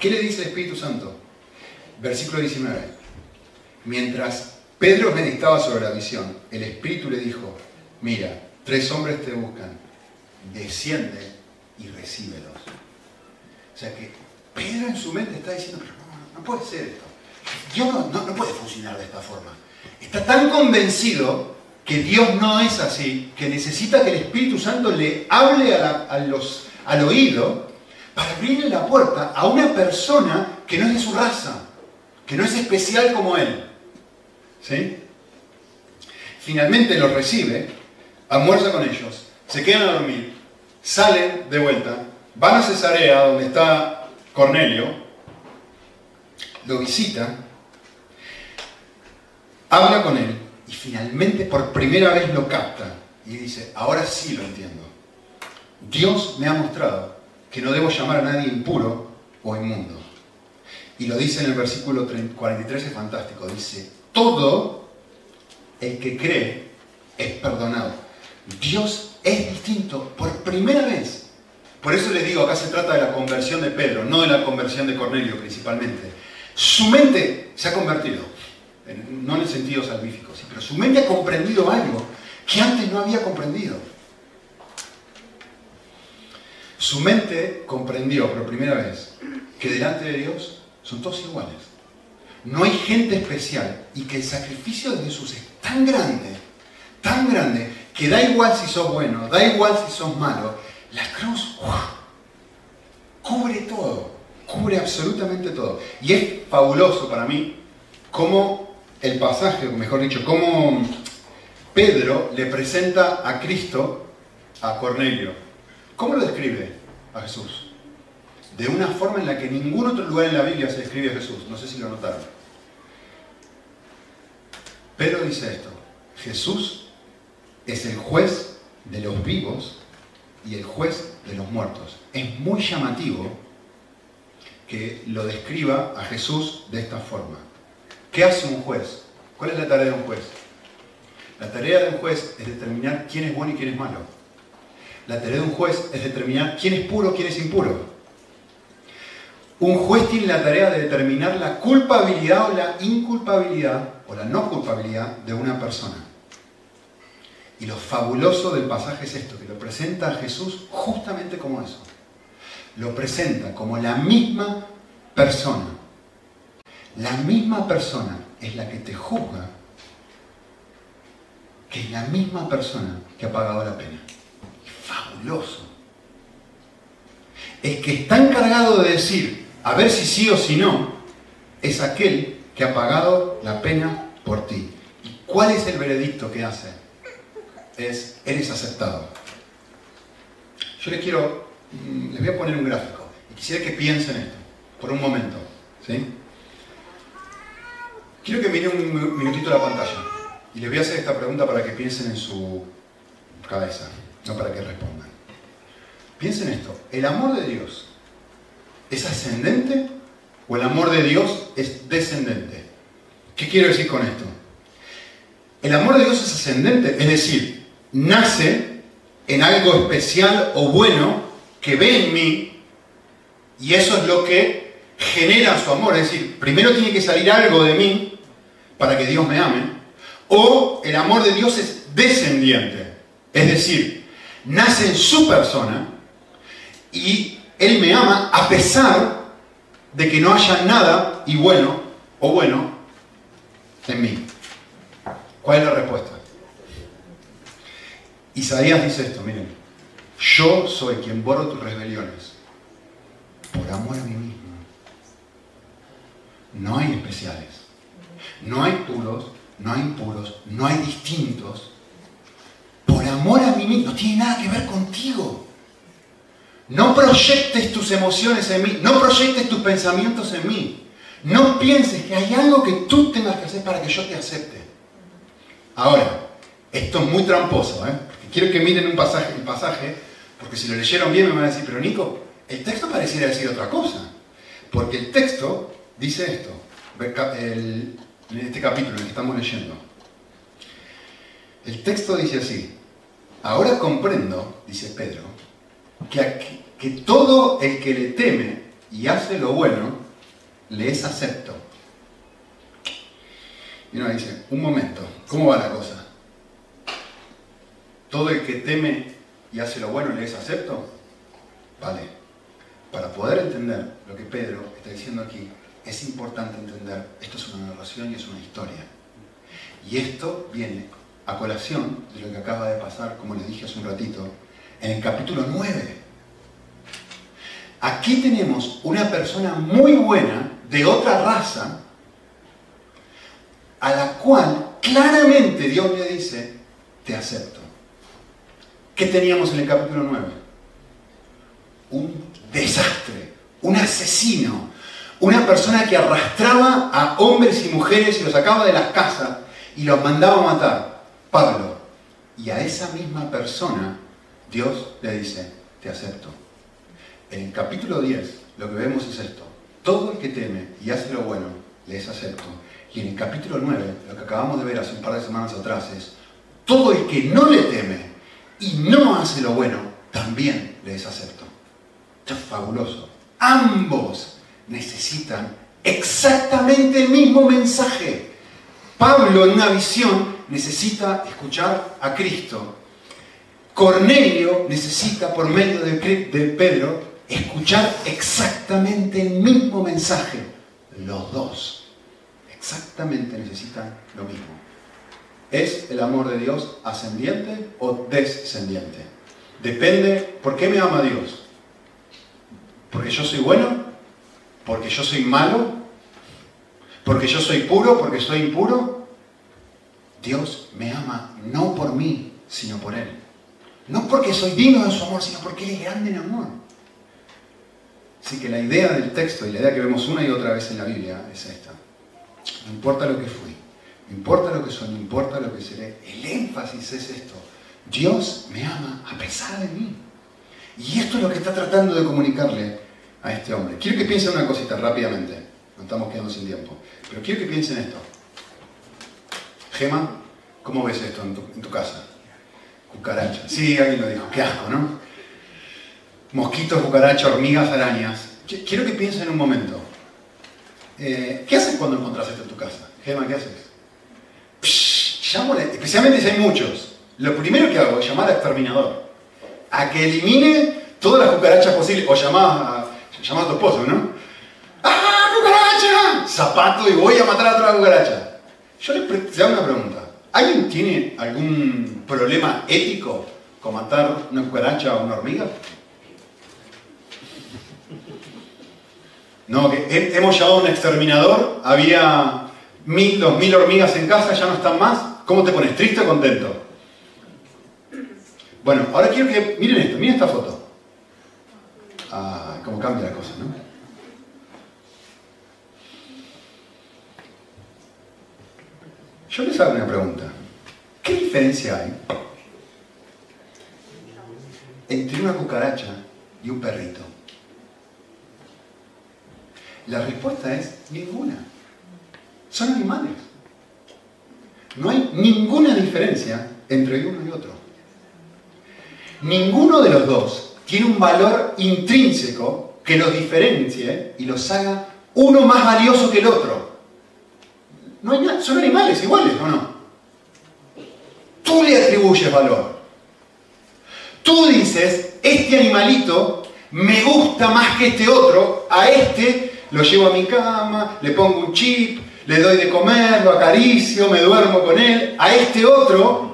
¿Qué le dice el Espíritu Santo? Versículo 19. Mientras Pedro meditaba sobre la visión, el Espíritu le dijo, mira, tres hombres te buscan, desciende y recíbelos. O sea que Pedro en su mente está diciendo, pero no, no puede ser esto. Dios no, puede funcionar de esta forma. Está tan convencido que Dios no es así, que necesita que el Espíritu Santo le hable a, los, al oído para abrirle la puerta a una persona que no es de su raza, que no es especial como él. ¿Sí? Finalmente los recibe, almuerza con ellos, se quedan a dormir, salen de vuelta Van a Cesarea, donde está Cornelio, lo visita, habla con él y finalmente por primera vez lo capta y dice, ahora sí lo entiendo. Dios me ha mostrado que no debo llamar a nadie impuro o inmundo. Y lo dice en el versículo 43, es fantástico. Dice, todo el que cree es perdonado. Dios es distinto por primera vez. Por eso les digo, acá se trata de la conversión de Pedro, no de la conversión de Cornelio principalmente. Su mente se ha convertido, no en el sentido salvífico, pero su mente ha comprendido algo que antes no había comprendido. Su mente comprendió por primera vez que delante de Dios son todos iguales. No hay gente especial y que el sacrificio de Jesús es tan grande, tan grande, que da igual si sos bueno, da igual si sos malo. La cruz cubre todo, cubre absolutamente todo. Y es fabuloso para mí cómo el pasaje, o mejor dicho, cómo Pedro le presenta a Cristo a Cornelio. ¿Cómo lo describe a Jesús? De una forma en la que en ningún otro lugar en la Biblia se describe a Jesús. No sé si lo notaron. Pedro dice esto. Jesús es el juez de los vivos y el juez de los muertos. Es muy llamativo que lo describa a Jesús de esta forma. ¿Qué hace un juez? ¿Cuál es la tarea de un juez? La tarea de un juez es determinar quién es bueno y quién es malo. La tarea de un juez es determinar quién es puro, quién es impuro. Un juez tiene la tarea de determinar la culpabilidad o la inculpabilidad o la no culpabilidad de una persona. Y lo fabuloso del pasaje es esto, que lo presenta a Jesús justamente como eso. Lo presenta como la misma persona. La misma persona es la que te juzga que es la misma persona que ha pagado la pena. fabuloso. El que está encargado de decir, a ver si sí o si no, es aquel que ha pagado la pena por ti. ¿Y cuál es el veredicto que hace? Es, eres aceptado. Yo les quiero, mm, les voy a poner un gráfico y quisiera que piensen esto, por un momento. ¿sí? Quiero que miren un minutito la pantalla. Y les voy a hacer esta pregunta para que piensen en su cabeza, no para que respondan. Piensen esto, ¿el amor de Dios es ascendente o el amor de Dios es descendente? ¿Qué quiero decir con esto? El amor de Dios es ascendente, es decir, nace en algo especial o bueno que ve en mí y eso es lo que genera su amor. Es decir, primero tiene que salir algo de mí para que Dios me ame o el amor de Dios es descendiente, es decir, nace en su persona y Él me ama a pesar de que no haya nada y bueno o bueno en mí. ¿Cuál es la respuesta? Isaías dice esto, miren, yo soy quien borro tus rebeliones por amor a mí mismo. No hay especiales, no hay puros, no hay impuros, no hay distintos. Por amor a mí mismo, no tiene nada que ver contigo. No proyectes tus emociones en mí, no proyectes tus pensamientos en mí. No pienses que hay algo que tú tengas que hacer para que yo te acepte. Ahora, esto es muy tramposo, ¿eh? quiero que miren un pasaje, el pasaje, porque si lo leyeron bien me van a decir, pero Nico, el texto pareciera decir otra cosa. Porque el texto dice esto, en este capítulo en el que estamos leyendo. El texto dice así, ahora comprendo, dice Pedro, que, que todo el que le teme y hace lo bueno, le es acepto. Y uno dice, un momento, ¿cómo va la cosa? ¿Todo el que teme y hace lo bueno le es acepto? Vale. Para poder entender lo que Pedro está diciendo aquí, es importante entender, esto es una narración y es una historia. Y esto viene a colación de lo que acaba de pasar, como les dije hace un ratito, en el capítulo 9. Aquí tenemos una persona muy buena de otra raza, a la cual claramente Dios le dice, te acepto. ¿Qué teníamos en el capítulo 9? Un desastre, un asesino, una persona que arrastraba a hombres y mujeres y los sacaba de las casas y los mandaba a matar. Pablo. Y a esa misma persona Dios le dice, te acepto. En el capítulo 10 lo que vemos es esto. Todo el que teme y hace lo bueno, le es acepto. Y en el capítulo 9, lo que acabamos de ver hace un par de semanas atrás es, todo el que no le teme y no hace lo bueno, también le es acepto. Esto es fabuloso. Ambos necesitan exactamente el mismo mensaje. Pablo en una visión necesita escuchar a Cristo. Cornelio necesita por medio de, Pedro escuchar exactamente el mismo mensaje. Los dos exactamente necesitan lo mismo. ¿Es el amor de Dios ascendiente o descendiente? Depende, ¿por qué me ama Dios? ¿Porque yo soy bueno? ¿Porque yo soy malo? ¿Porque yo soy puro? ¿Porque soy impuro? Dios me ama no por mí, sino por Él. No porque soy digno de su amor, sino porque Él es grande en amor. Así que la idea del texto y la idea que vemos una y otra vez en la Biblia es esta. No importa lo que fui, no importa lo que soy, no importa lo que seré, el énfasis es esto. Dios me ama a pesar de mí. Y esto es lo que está tratando de comunicarle a este hombre. Quiero que piensen una cosita rápidamente. No estamos quedando sin tiempo. Pero quiero que piensen esto. Gema, ¿cómo ves esto en tu, casa? Cucaracha. Sí, alguien lo dijo. Qué asco, ¿no? Mosquitos, cucarachas, hormigas, arañas. Quiero que piensen un momento. Eh, ¿Qué haces cuando encontrás esto en tu casa? Gema, ¿qué haces? especialmente si hay muchos. Lo primero que hago es llamar al exterminador. A que elimine todas las cucarachas posibles. O llamás a, a tu esposo, ¿no? ¡Ah, cucaracha! Zapato y voy a matar a otra cucaracha. Yo les una pregunta. ¿Alguien tiene algún problema ético con matar una cucaracha o una hormiga? No, que hemos llamado a un exterminador, había mil, dos mil hormigas en casa, ya no están más. ¿Cómo te pones? ¿Triste o contento? Bueno, ahora quiero que miren esto, miren esta foto. Ah, cómo cambia la cosa, ¿no? Yo les hago una pregunta. ¿Qué diferencia hay entre una cucaracha y un perrito? La respuesta es ninguna. Son animales. No hay ninguna diferencia entre uno y otro. Ninguno de los dos tiene un valor intrínseco que los diferencie y los haga uno más valioso que el otro. No hay nada, son animales iguales, ¿o no? Tú le atribuyes valor. Tú dices, este animalito me gusta más que este otro, a este lo llevo a mi cama, le pongo un chip, le doy de comer, lo acaricio, me duermo con él, a este otro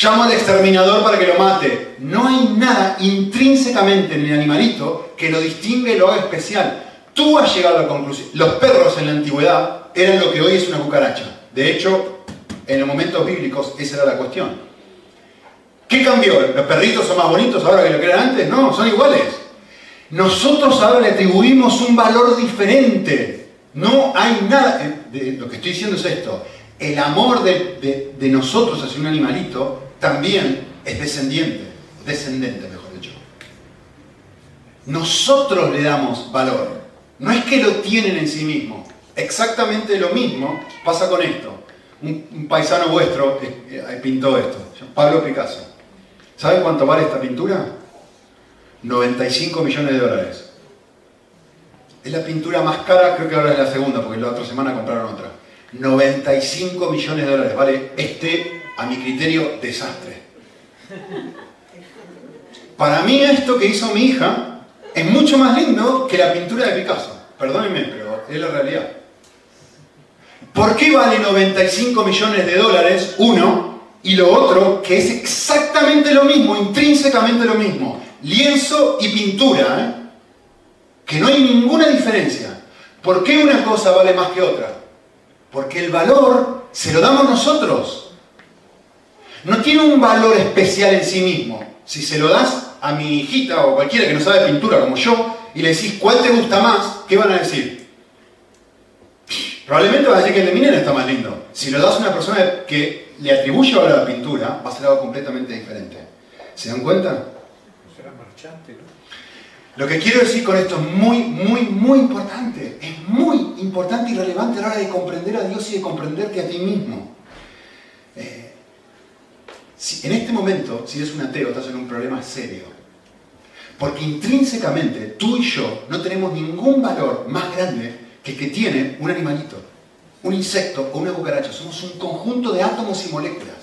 llamo al exterminador para que lo mate. No hay nada intrínsecamente en el animalito que lo distingue y lo haga especial. Tú has llegado a la conclusión. Los perros en la antigüedad eran lo que hoy es una cucaracha. De hecho, en los momentos bíblicos esa era la cuestión. ¿Qué cambió? ¿Los perritos son más bonitos ahora que lo que eran antes? No, son iguales. Nosotros ahora le atribuimos un valor diferente. No hay nada... Eh, lo que estoy diciendo es esto. El amor de, de nosotros hacia un animalito también es descendiente. Descendente, mejor dicho. Nosotros le damos valor. No es que lo tienen en sí mismo. Exactamente lo mismo pasa con esto. Un, paisano vuestro eh, eh, pintó esto, Pablo Picasso. ¿Saben cuánto vale esta pintura? 95 millones de dólares. Es la pintura más cara, creo que ahora es la segunda, porque la otra semana compraron otra. 95 millones de dólares vale este, a mi criterio, desastre. Para mí esto que hizo mi hija es mucho más lindo que la pintura de Picasso. Perdónenme, pero es la realidad. ¿Por qué vale 95 millones de dólares uno y lo otro que es exactamente lo mismo, intrínsecamente lo mismo? Lienzo y pintura, ¿eh? que no hay ninguna diferencia. ¿Por qué una cosa vale más que otra? Porque el valor se lo damos nosotros. No tiene un valor especial en sí mismo. Si se lo das a mi hijita o cualquiera que no sabe pintura como yo y le decís cuál te gusta más, ¿qué van a decir? Probablemente vas a decir que el de Minen está más lindo. Si lo das a una persona que le atribuye valor a la pintura, va a ser algo completamente diferente. ¿Se dan cuenta? Marchante, ¿no? Lo que quiero decir con esto es muy, muy, muy importante. Es muy importante y relevante a la hora de comprender a Dios y de comprenderte a ti mismo. Eh, en este momento, si eres un ateo, estás en un problema serio. Porque intrínsecamente tú y yo no tenemos ningún valor más grande que el que tiene un animalito, un insecto o una cucaracha. Somos un conjunto de átomos y moléculas.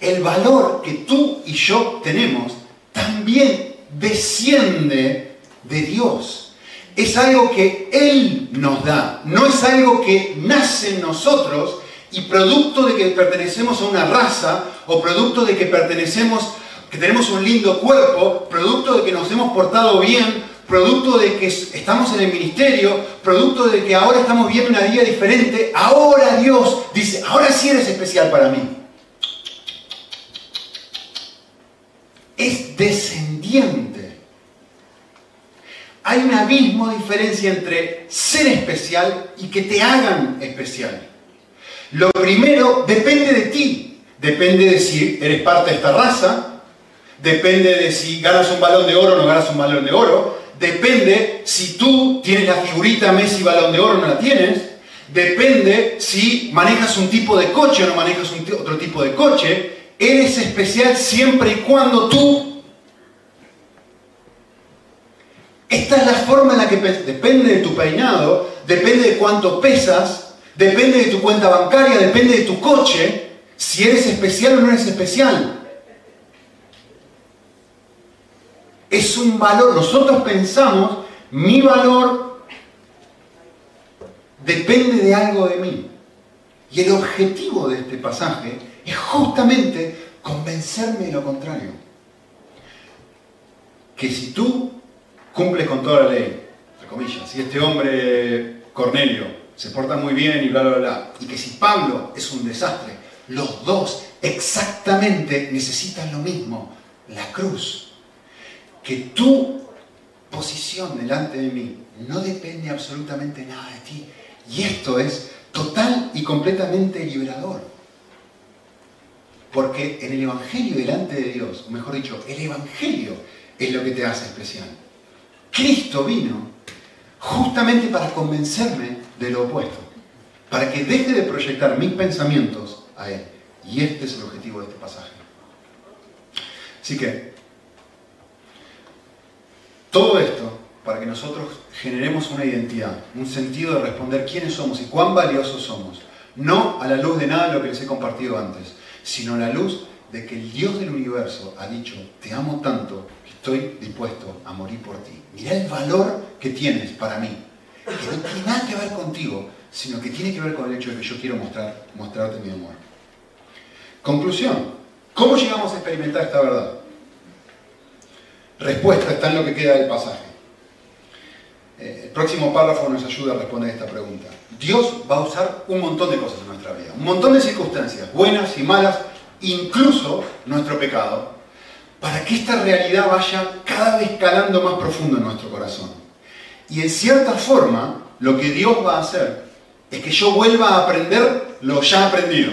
El valor que tú y yo tenemos también desciende de Dios. Es algo que Él nos da, no es algo que nace en nosotros y producto de que pertenecemos a una raza o producto de que pertenecemos, que tenemos un lindo cuerpo, producto de que nos hemos portado bien, producto de que estamos en el ministerio, producto de que ahora estamos viendo una vida diferente, ahora Dios dice, ahora sí eres especial para mí. Es descendiente. Hay un abismo de diferencia entre ser especial y que te hagan especial. Lo primero depende de ti. Depende de si eres parte de esta raza. Depende de si ganas un balón de oro o no ganas un balón de oro. Depende si tú tienes la figurita Messi balón de oro o no la tienes. Depende si manejas un tipo de coche o no manejas un otro tipo de coche. Eres especial siempre y cuando tú... Esta es la forma en la que depende de tu peinado, depende de cuánto pesas, depende de tu cuenta bancaria, depende de tu coche, si eres especial o no eres especial. Es un valor, nosotros pensamos, mi valor depende de algo de mí. Y el objetivo de este pasaje es justamente convencerme de lo contrario. Que si tú cumples con toda la ley, entre comillas, si este hombre Cornelio se porta muy bien y bla, bla, bla, y que si Pablo es un desastre, los dos exactamente necesitan lo mismo, la cruz. Que tu posición delante de mí no depende absolutamente nada de ti. Y esto es total y completamente liberador. Porque en el Evangelio delante de Dios, o mejor dicho, el Evangelio es lo que te hace especial. Cristo vino justamente para convencerme de lo opuesto, para que deje de proyectar mis pensamientos a Él. Y este es el objetivo de este pasaje. Así que, todo esto para que nosotros generemos una identidad, un sentido de responder quiénes somos y cuán valiosos somos, no a la luz de nada de lo que les he compartido antes, sino la luz de que el Dios del universo ha dicho, te amo tanto que estoy dispuesto a morir por ti. Mira el valor que tienes para mí, que no tiene nada que ver contigo, sino que tiene que ver con el hecho de que yo quiero mostrar, mostrarte mi amor. Conclusión, ¿cómo llegamos a experimentar esta verdad? Respuesta está en lo que queda del pasaje. Eh, el próximo párrafo nos ayuda a responder esta pregunta. Dios va a usar un montón de cosas en nuestra vida, un montón de circunstancias, buenas y malas, incluso nuestro pecado, para que esta realidad vaya cada vez calando más profundo en nuestro corazón. Y en cierta forma, lo que Dios va a hacer es que yo vuelva a aprender lo ya aprendido.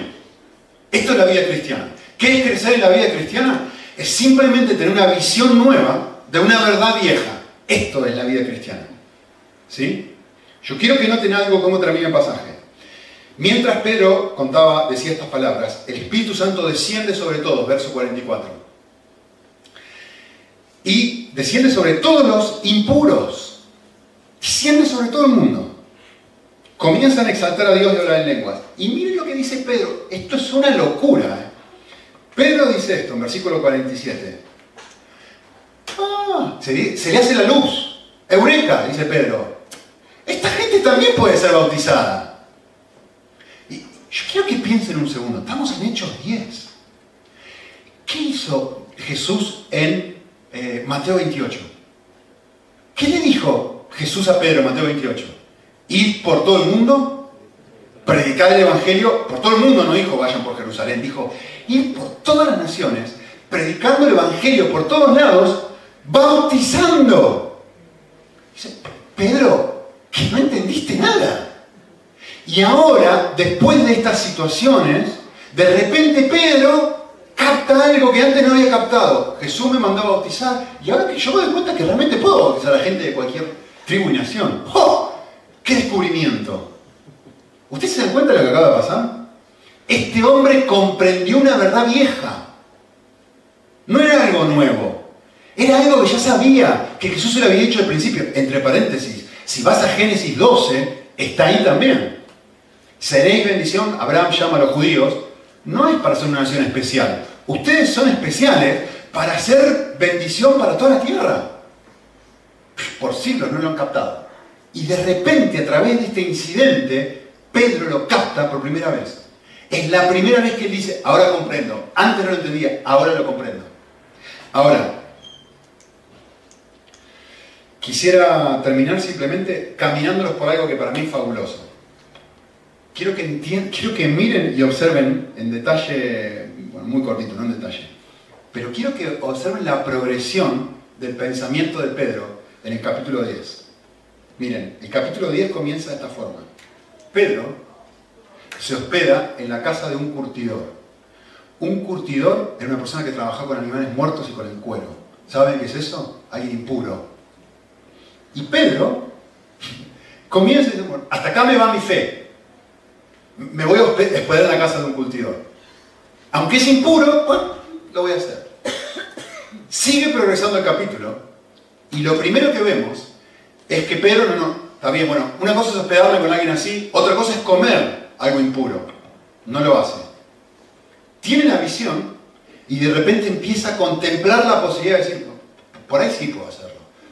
Esto es la vida cristiana. ¿Qué es crecer en la vida cristiana? Es simplemente tener una visión nueva de una verdad vieja. Esto es la vida cristiana. ¿Sí? Yo quiero que noten algo como termina el pasaje. Mientras Pedro contaba, decía estas palabras, el Espíritu Santo desciende sobre todos, verso 44. Y desciende sobre todos los impuros. Desciende sobre todo el mundo. Comienzan a exaltar a Dios y hablar en lenguas. Y miren lo que dice Pedro. Esto es una locura. ¿eh? Pedro dice esto en versículo 47. Ah, se, se le hace la luz. Eureka, dice Pedro. Esta gente también puede ser bautizada. Y yo quiero que piensen un segundo. Estamos en Hechos 10. ¿Qué hizo Jesús en eh, Mateo 28? ¿Qué le dijo Jesús a Pedro en Mateo 28? Ir por todo el mundo, predicar el Evangelio, por todo el mundo no dijo vayan por Jerusalén, dijo ir por todas las naciones, predicando el Evangelio por todos lados, bautizando. Dice, Pedro, que no entendiste nada. Y ahora, después de estas situaciones, de repente Pedro capta algo que antes no había captado. Jesús me mandó a bautizar y ahora que yo me doy cuenta que realmente puedo bautizar a la gente de cualquier tribu y nación. ¡Oh! ¡Qué descubrimiento! ¿Ustedes se dan cuenta de lo que acaba de pasar? Este hombre comprendió una verdad vieja. No era algo nuevo. Era algo que ya sabía, que Jesús se lo había dicho al principio. Entre paréntesis, si vas a Génesis 12, está ahí también. Seréis bendición, Abraham llama a los judíos, no es para ser una nación especial. Ustedes son especiales para ser bendición para toda la tierra. Por siglos no lo han captado. Y de repente, a través de este incidente, Pedro lo capta por primera vez. Es la primera vez que él dice, ahora comprendo. Antes no lo entendía, ahora lo comprendo. Ahora, quisiera terminar simplemente caminándolos por algo que para mí es fabuloso. Quiero que, quiero que miren y observen en detalle, bueno, muy cortito, no en detalle, pero quiero que observen la progresión del pensamiento de Pedro en el capítulo 10. Miren, el capítulo 10 comienza de esta forma. Pedro se hospeda en la casa de un curtidor. Un curtidor era una persona que trabajaba con animales muertos y con el cuero. ¿Saben qué es eso? Alguien impuro. Y Pedro comienza y dice, bueno, hasta acá me va mi fe. Me voy a hospedar en la casa de un curtidor. Aunque es impuro, bueno, lo voy a hacer. Sigue progresando el capítulo y lo primero que vemos es que Pedro no, no, está bien, bueno, una cosa es hospedarme con alguien así, otra cosa es comer algo impuro. No lo hace. Tiene la visión y de repente empieza a contemplar la posibilidad de decir, por ahí sí puedo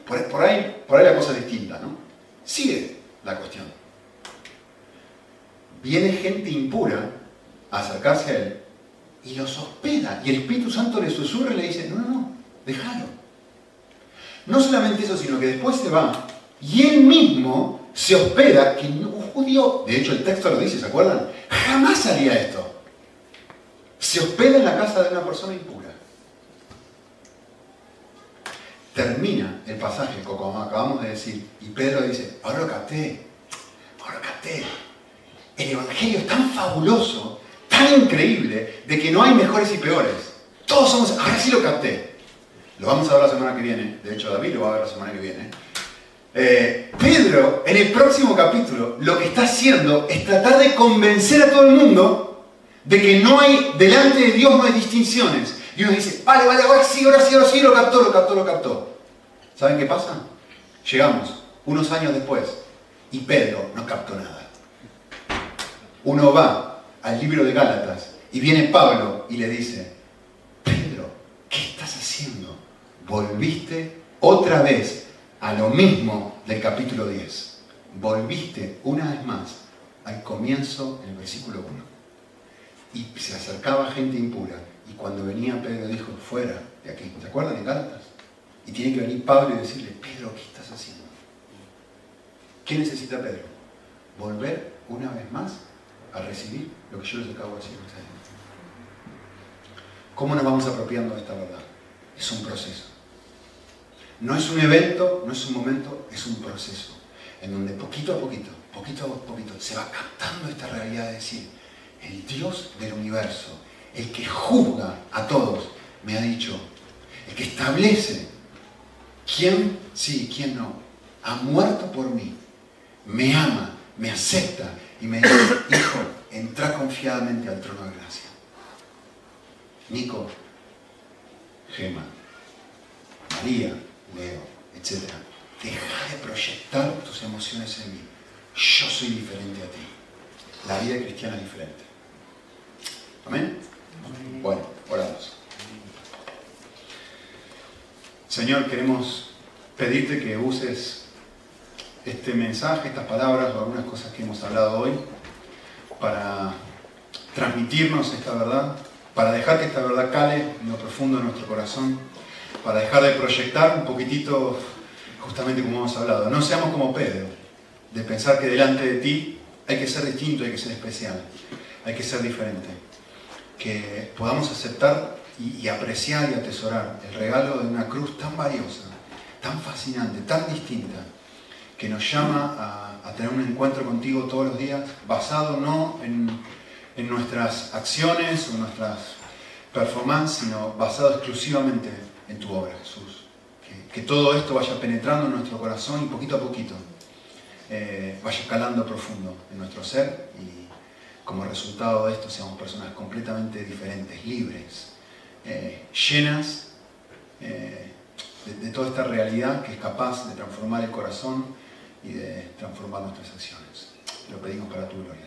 Por, ahí, por ahí la cosa es distinta, ¿no? Sigue la cuestión. Viene gente impura a acercarse a él y los hospeda. Y el Espíritu Santo le susurra y le dice, no, no, no, déjalo. No solamente eso, sino que después se va y él mismo se hospeda, que un judío, de hecho el texto lo dice, ¿se acuerdan? Jamás haría esto. Se hospeda en la casa de una persona impura. Termina el pasaje, como acabamos de decir, y Pedro dice, ahora lo capté, ahora lo capté. El Evangelio es tan fabuloso, tan increíble, de que no hay mejores y peores. Todos somos, ahora sí lo capté. Lo vamos a ver la semana que viene, de hecho David lo va a ver la semana que viene. Eh, Pedro, en el próximo capítulo, lo que está haciendo es tratar de convencer a todo el mundo de que no hay, delante de Dios no hay distinciones. Y uno dice, vale, vale, ahora sí, ahora sí, ahora sí, lo captó, lo captó, lo captó. ¿Saben qué pasa? Llegamos unos años después y Pedro no captó nada. Uno va al libro de Gálatas y viene Pablo y le dice, Pedro, ¿qué estás haciendo? Volviste otra vez a lo mismo del capítulo 10. Volviste una vez más al comienzo en el versículo 1. Y se acercaba gente impura. Cuando venía Pedro dijo, fuera de aquí. ¿Se acuerdan en Gálatas? Y tiene que venir Pablo y decirle, Pedro, ¿qué estás haciendo? ¿Qué necesita Pedro? Volver una vez más a recibir lo que yo les acabo de decir a ustedes. ¿Cómo nos vamos apropiando de esta verdad? Es un proceso. No es un evento, no es un momento, es un proceso. En donde poquito a poquito, poquito a poquito, se va captando esta realidad de decir, el Dios del universo, el que juzga a todos, me ha dicho, el que establece quién sí y quién no, ha muerto por mí, me ama, me acepta y me dice, hijo, entra confiadamente al trono de gracia. Nico, Gema, María, Leo, etc. Deja de proyectar tus emociones en mí. Yo soy diferente a ti. La vida cristiana es diferente. Amén. Bueno, oramos. Señor, queremos pedirte que uses este mensaje, estas palabras o algunas cosas que hemos hablado hoy para transmitirnos esta verdad, para dejar que esta verdad cale en lo profundo de nuestro corazón para dejar de proyectar un poquitito, justamente como hemos hablado. No seamos como Pedro, de pensar que delante de ti hay que ser distinto, hay que ser especial, hay que ser diferente. Que podamos aceptar y, apreciar y atesorar el regalo de una cruz tan valiosa, tan fascinante, tan distinta, que nos llama a, tener un encuentro contigo todos los días, basado no en, en nuestras acciones o nuestras performances, sino basado exclusivamente en tu obra, Jesús. Que, todo esto vaya penetrando en nuestro corazón y poquito a poquito eh, vaya calando profundo en nuestro ser como resultado de esto seamos personas completamente diferentes, libres, eh, llenas eh, de, toda esta realidad que es capaz de transformar el corazón y de transformar nuestras acciones. Lo pedimos para tu gloria.